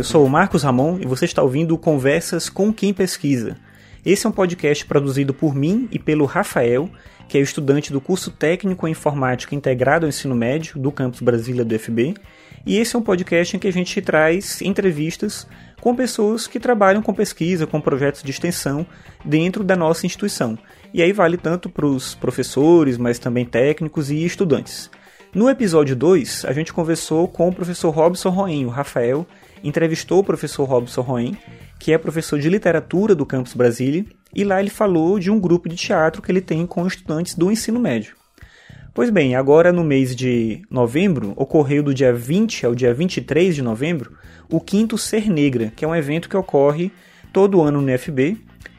eu sou o Marcos Ramon e você está ouvindo Conversas com Quem Pesquisa. Esse é um podcast produzido por mim e pelo Rafael, que é estudante do curso técnico em informática integrado ao ensino médio do campus Brasília do FB. E esse é um podcast em que a gente traz entrevistas com pessoas que trabalham com pesquisa, com projetos de extensão dentro da nossa instituição. E aí vale tanto para os professores, mas também técnicos e estudantes. No episódio 2, a gente conversou com o professor Robson Roen, o Rafael entrevistou o professor Robson Roen, que é professor de literatura do Campus Brasília, e lá ele falou de um grupo de teatro que ele tem com estudantes do ensino médio. Pois bem, agora no mês de novembro, ocorreu do dia 20 ao dia 23 de novembro, o quinto Ser Negra, que é um evento que ocorre todo ano no FB,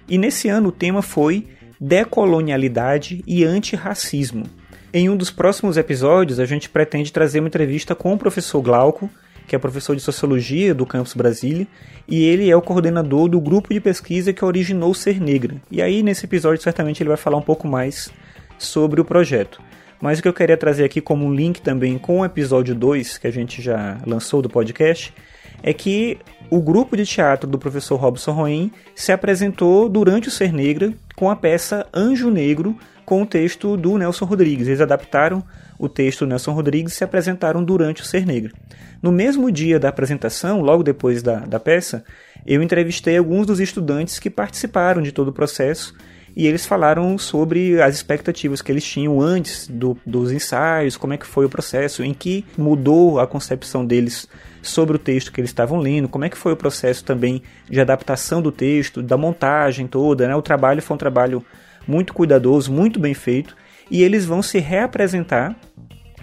e nesse ano o tema foi Decolonialidade e Antirracismo. Em um dos próximos episódios, a gente pretende trazer uma entrevista com o professor Glauco, que é professor de Sociologia do Campus Brasília, e ele é o coordenador do grupo de pesquisa que originou Ser Negra. E aí, nesse episódio, certamente ele vai falar um pouco mais sobre o projeto. Mas o que eu queria trazer aqui como um link também com o episódio 2, que a gente já lançou do podcast, é que o grupo de teatro do professor Robson Roen se apresentou durante o Ser Negra com a peça Anjo Negro, com o texto do Nelson Rodrigues. Eles adaptaram o texto Nelson Rodrigues se apresentaram durante o Ser Negro. No mesmo dia da apresentação, logo depois da, da peça, eu entrevistei alguns dos estudantes que participaram de todo o processo e eles falaram sobre as expectativas que eles tinham antes do, dos ensaios, como é que foi o processo, em que mudou a concepção deles sobre o texto que eles estavam lendo, como é que foi o processo também de adaptação do texto, da montagem toda, né? O trabalho foi um trabalho muito cuidadoso, muito bem feito, e eles vão se reapresentar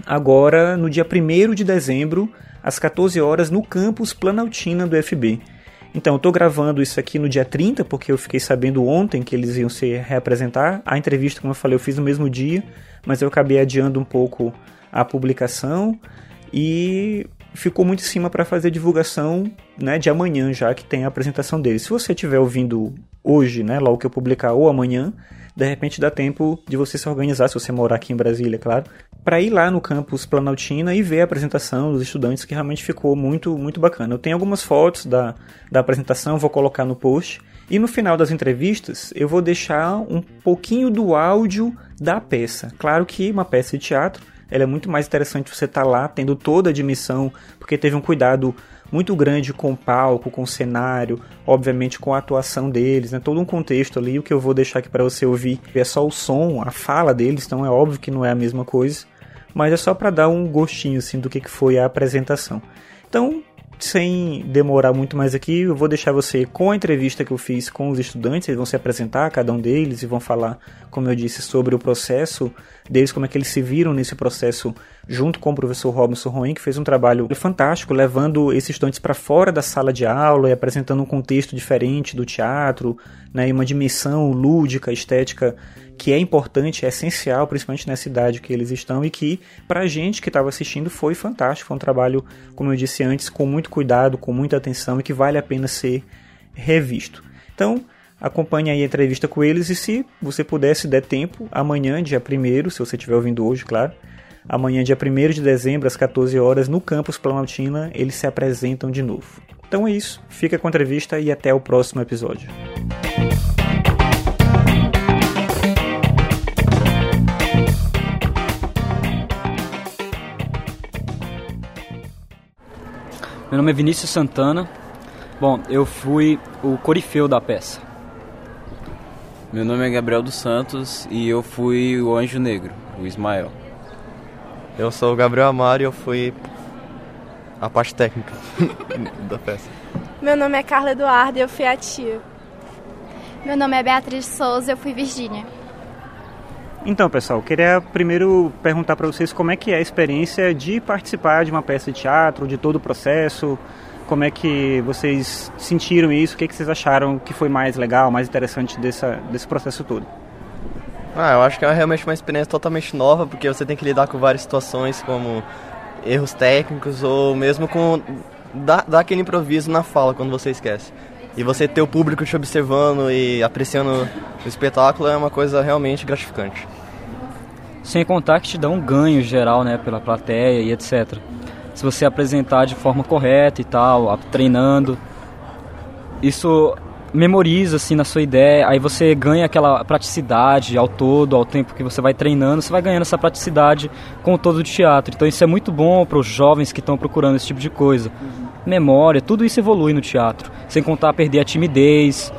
agora no dia 1 de dezembro, às 14 horas, no campus Planaltina do FB. Então, eu estou gravando isso aqui no dia 30, porque eu fiquei sabendo ontem que eles iam se reapresentar. A entrevista, como eu falei, eu fiz no mesmo dia, mas eu acabei adiando um pouco a publicação e ficou muito em cima para fazer divulgação né, de amanhã, já que tem a apresentação deles. Se você estiver ouvindo hoje, né, logo que eu publicar, ou amanhã, de repente dá tempo de você se organizar, se você morar aqui em Brasília, claro, para ir lá no campus Planaltina e ver a apresentação dos estudantes, que realmente ficou muito, muito bacana. Eu tenho algumas fotos da, da apresentação, vou colocar no post. E no final das entrevistas, eu vou deixar um pouquinho do áudio da peça. Claro que uma peça de teatro, ela é muito mais interessante você estar tá lá, tendo toda a dimensão, porque teve um cuidado muito grande com o palco, com o cenário, obviamente com a atuação deles, né? todo um contexto ali. O que eu vou deixar aqui para você ouvir é só o som, a fala deles, então é óbvio que não é a mesma coisa, mas é só para dar um gostinho assim do que foi a apresentação. Então, sem demorar muito mais aqui, eu vou deixar você com a entrevista que eu fiz com os estudantes. Eles vão se apresentar, cada um deles, e vão falar, como eu disse, sobre o processo deles, como é que eles se viram nesse processo junto com o professor Robinson Roen, que fez um trabalho fantástico, levando esses estudantes para fora da sala de aula e apresentando um contexto diferente do teatro, né, uma dimensão lúdica, estética que é importante, é essencial, principalmente nessa idade que eles estão e que para a gente que estava assistindo foi fantástico, foi um trabalho, como eu disse antes, com muito cuidado, com muita atenção e que vale a pena ser revisto. Então, acompanhe aí a entrevista com eles e se você pudesse der tempo, amanhã, dia 1 se você estiver ouvindo hoje, claro, amanhã, dia 1 de dezembro, às 14 horas, no campus Planaltina, eles se apresentam de novo. Então é isso, fica com a entrevista e até o próximo episódio. Meu nome é Vinícius Santana. Bom, eu fui o corifeu da peça. Meu nome é Gabriel dos Santos e eu fui o Anjo Negro, o Ismael. Eu sou o Gabriel Amaro e eu fui a parte técnica da peça. Meu nome é Carla Eduardo e eu fui a tia. Meu nome é Beatriz Souza e eu fui Virgínia. Então, pessoal, queria primeiro perguntar para vocês como é que é a experiência de participar de uma peça de teatro, de todo o processo, como é que vocês sentiram isso, o que, é que vocês acharam que foi mais legal, mais interessante dessa, desse processo todo? Ah, eu acho que é realmente uma experiência totalmente nova, porque você tem que lidar com várias situações, como erros técnicos ou mesmo com dar, dar aquele improviso na fala quando você esquece. E você ter o público te observando e apreciando o espetáculo é uma coisa realmente gratificante. Sem contar que te dá um ganho geral, né, pela plateia e etc. se você apresentar de forma correta e tal, treinando. Isso memoriza assim na sua ideia, aí você ganha aquela praticidade ao todo, ao tempo que você vai treinando, você vai ganhando essa praticidade com o todo do teatro. Então isso é muito bom para os jovens que estão procurando esse tipo de coisa. Memória, tudo isso evolui no teatro, sem contar perder a timidez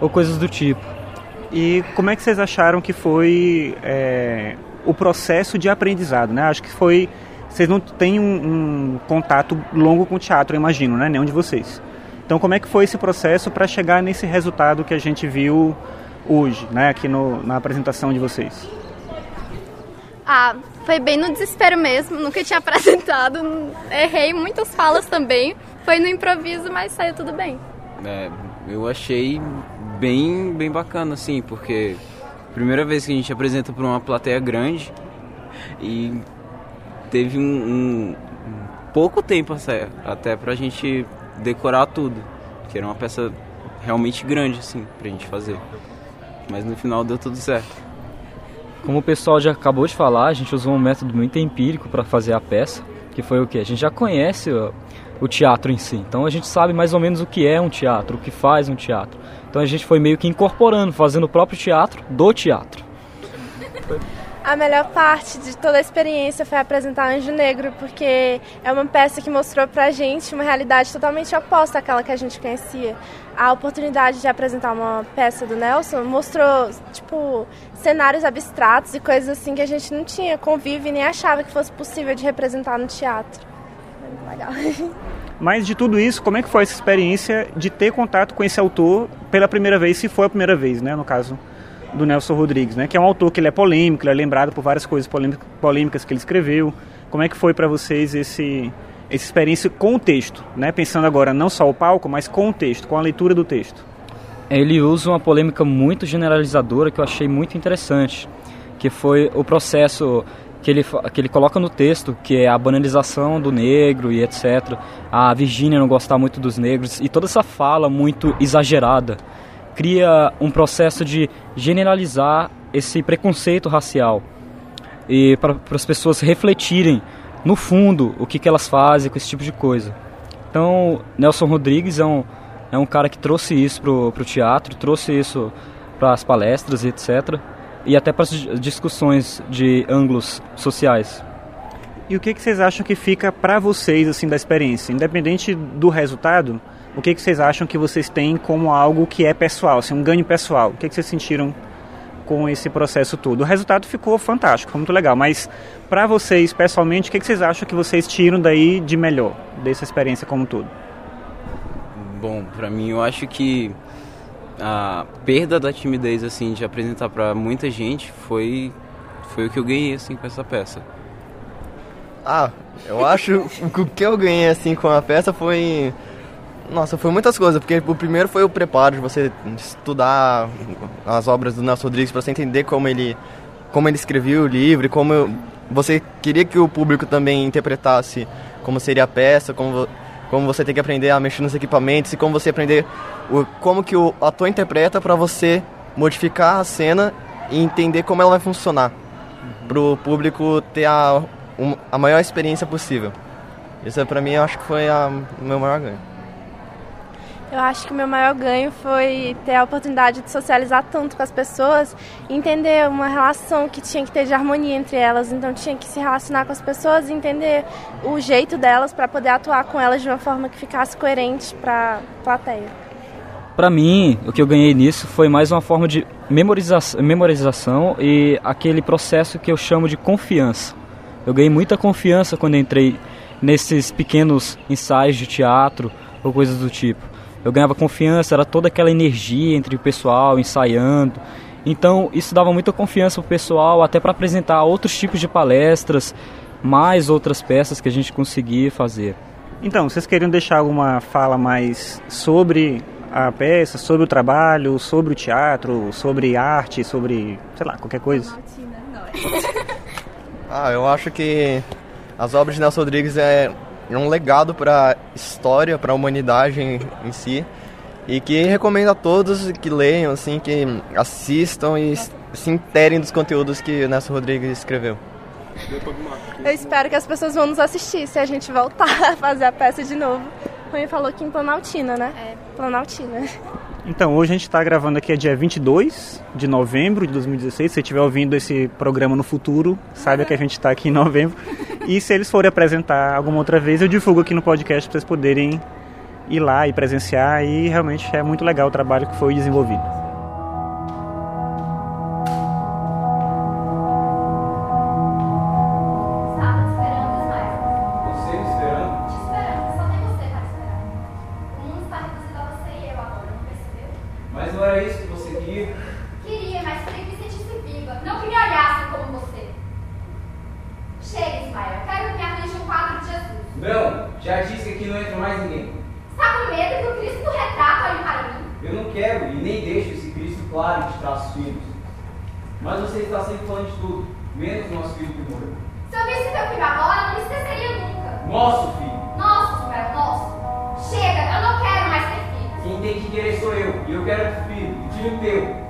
ou coisas do tipo. E como é que vocês acharam que foi é, o processo de aprendizado, né? Acho que foi vocês não têm um, um contato longo com o teatro, eu imagino, né? Nenhum de vocês. Então, como é que foi esse processo para chegar nesse resultado que a gente viu hoje, né, aqui no, na apresentação de vocês? Ah, foi bem no desespero mesmo, nunca tinha apresentado, errei muitas falas também. Foi no improviso, mas saiu tudo bem. É, eu achei bem, bem bacana, assim, porque primeira vez que a gente apresenta para uma plateia grande e teve um, um, pouco tempo até, até pra gente decorar tudo. Que era uma peça realmente grande, assim, pra gente fazer. Mas no final deu tudo certo. Como o pessoal já acabou de falar, a gente usou um método muito empírico para fazer a peça, que foi o que? A gente já conhece o, teatro em si, então a gente sabe mais ou menos o que é um teatro, o que faz um teatro. Então a gente foi meio que incorporando, fazendo o próprio teatro do teatro. A melhor parte de toda a experiência foi apresentar Anjo Negro, porque é uma peça que mostrou pra gente uma realidade totalmente oposta àquela que a gente conhecia. A oportunidade de apresentar uma peça do Nelson mostrou, tipo, cenários abstratos e coisas assim que a gente não tinha convívio e nem achava que fosse possível de representar no teatro. Legal. Mas de tudo isso, como é que foi essa experiência de ter contato com esse autor pela primeira vez, se foi a primeira vez, né, no caso? do Nelson Rodrigues, né? Que é um autor que ele é polêmico, ele é lembrado por várias coisas polêmicas que ele escreveu. Como é que foi para vocês esse essa experiência com o texto, né? Pensando agora não só o palco, mas com o texto, com a leitura do texto. Ele usa uma polêmica muito generalizadora que eu achei muito interessante, que foi o processo que ele, que ele coloca no texto, que é a banalização do negro e etc. A Virgínia não gostar muito dos negros e toda essa fala muito exagerada cria um processo de generalizar esse preconceito racial e para as pessoas refletirem no fundo o que, que elas fazem com esse tipo de coisa. Então, Nelson Rodrigues é um, é um cara que trouxe isso para o teatro, trouxe isso para as palestras e etc. E até para as discussões de ângulos sociais. E o que, que vocês acham que fica para vocês assim da experiência, independente do resultado? o que, que vocês acham que vocês têm como algo que é pessoal, assim, um ganho pessoal? O que, que vocês sentiram com esse processo todo? O resultado ficou fantástico, foi muito legal, mas para vocês, pessoalmente, o que, que vocês acham que vocês tiram daí de melhor, dessa experiência como um todo? Bom, para mim eu acho que a perda da timidez assim de apresentar para muita gente foi foi o que eu ganhei assim com essa peça. Ah, eu acho que o que eu ganhei assim com a peça foi nossa, foi muitas coisas, porque o primeiro foi o preparo de você estudar as obras do Nelson Rodrigues para você entender como ele como ele escrevia o livro, como você queria que o público também interpretasse como seria a peça, como como você tem que aprender a mexer nos equipamentos e como você aprender o, como que o ator interpreta para você modificar a cena e entender como ela vai funcionar para o público ter a, um, a maior experiência possível. Isso para mim eu acho que foi a, o meu maior ganho. Eu acho que o meu maior ganho foi ter a oportunidade de socializar tanto com as pessoas, entender uma relação que tinha que ter de harmonia entre elas, então tinha que se relacionar com as pessoas e entender o jeito delas para poder atuar com elas de uma forma que ficasse coerente para a plateia. Para mim, o que eu ganhei nisso foi mais uma forma de memorização, memorização e aquele processo que eu chamo de confiança. Eu ganhei muita confiança quando entrei nesses pequenos ensaios de teatro ou coisas do tipo eu ganhava confiança, era toda aquela energia entre o pessoal ensaiando. Então isso dava muita confiança pro pessoal, até para apresentar outros tipos de palestras, mais outras peças que a gente conseguia fazer. Então, vocês queriam deixar alguma fala mais sobre a peça, sobre o trabalho, sobre o teatro, sobre arte, sobre, sei lá, qualquer coisa? ah, eu acho que as obras de Nelson Rodrigues é é um legado para a história, para a humanidade em, em, si. E que recomendo a todos que leiam, assim, que assistam e se interem dos conteúdos que o Nelson Rodrigues escreveu. Eu espero que as pessoas vão nos assistir se a gente voltar a fazer a peça de novo. Rui falou que em Planaltina, né? É. Planaltina. Então, hoje a gente está gravando aqui, é dia 22 de novembro de 2016. Se você estiver ouvindo esse programa no futuro, saiba que a gente está aqui em novembro. E se eles forem apresentar alguma outra vez, eu divulgo aqui no podcast para vocês poderem ir lá e presenciar. E realmente é muito legal o trabalho que foi desenvolvido. Tem que querer sou eu. E eu quero filho, filho teu.